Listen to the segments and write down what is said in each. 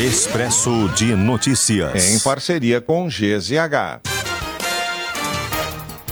Expresso de Notícias. Em parceria com GZH.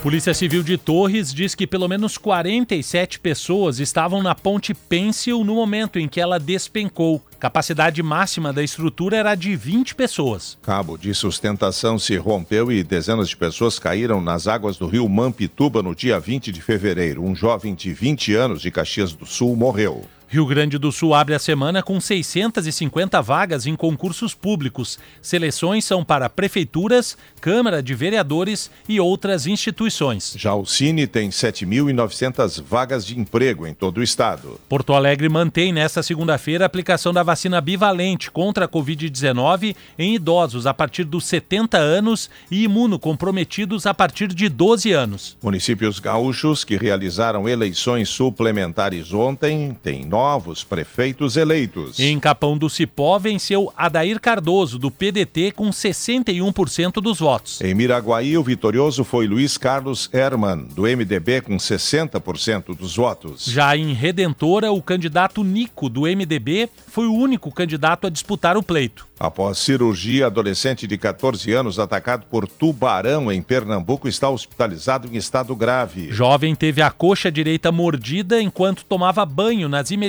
Polícia Civil de Torres diz que pelo menos 47 pessoas estavam na ponte Pêncil no momento em que ela despencou. Capacidade máxima da estrutura era de 20 pessoas. Cabo de sustentação se rompeu e dezenas de pessoas caíram nas águas do rio Mampituba no dia 20 de fevereiro. Um jovem de 20 anos de Caxias do Sul morreu. Rio Grande do Sul abre a semana com 650 vagas em concursos públicos. Seleções são para prefeituras, Câmara de Vereadores e outras instituições. Já o Cine tem 7.900 vagas de emprego em todo o estado. Porto Alegre mantém nesta segunda-feira a aplicação da vacina bivalente contra a Covid-19 em idosos a partir dos 70 anos e imunocomprometidos a partir de 12 anos. Municípios gaúchos que realizaram eleições suplementares ontem têm novos prefeitos eleitos. Em Capão do Cipó venceu Adair Cardoso, do PDT, com 61% dos votos. Em Miraguaí, o vitorioso foi Luiz Carlos Herman, do MDB, com 60% dos votos. Já em Redentora, o candidato Nico, do MDB, foi o único candidato a disputar o pleito. Após cirurgia, adolescente de 14 anos atacado por tubarão em Pernambuco está hospitalizado em estado grave. Jovem teve a coxa direita mordida enquanto tomava banho nas imediações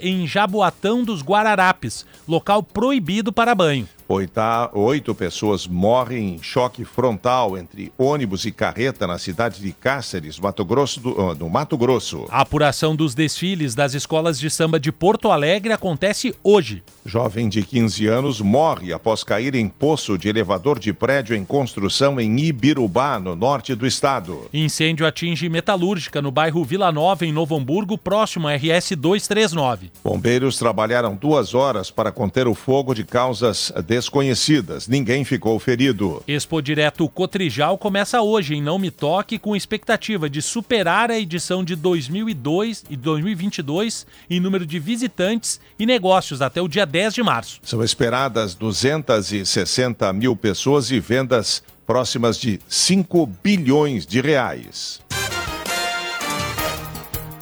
em Jaboatão dos Guararapes, local proibido para banho. Oita, oito pessoas morrem em choque frontal entre ônibus e carreta na cidade de Cáceres, Mato Grosso do, no Mato Grosso. A apuração dos desfiles das escolas de samba de Porto Alegre acontece hoje. Jovem de 15 anos morre após cair em poço de elevador de prédio em construção em Ibirubá, no norte do estado. Incêndio atinge metalúrgica no bairro Vila Nova, em Novo Hamburgo, próximo à RS 239. Bombeiros trabalharam duas horas para conter o fogo de causas desconhecidas. Ninguém ficou ferido. Expo Direto Cotrijal começa hoje em Não Me Toque com expectativa de superar a edição de 2002 e 2022 em número de visitantes e negócios até o dia 10 de março. São esperadas 260 mil pessoas e vendas próximas de 5 bilhões de reais.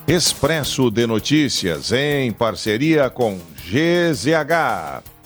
Expresso de Notícias em parceria com GZH.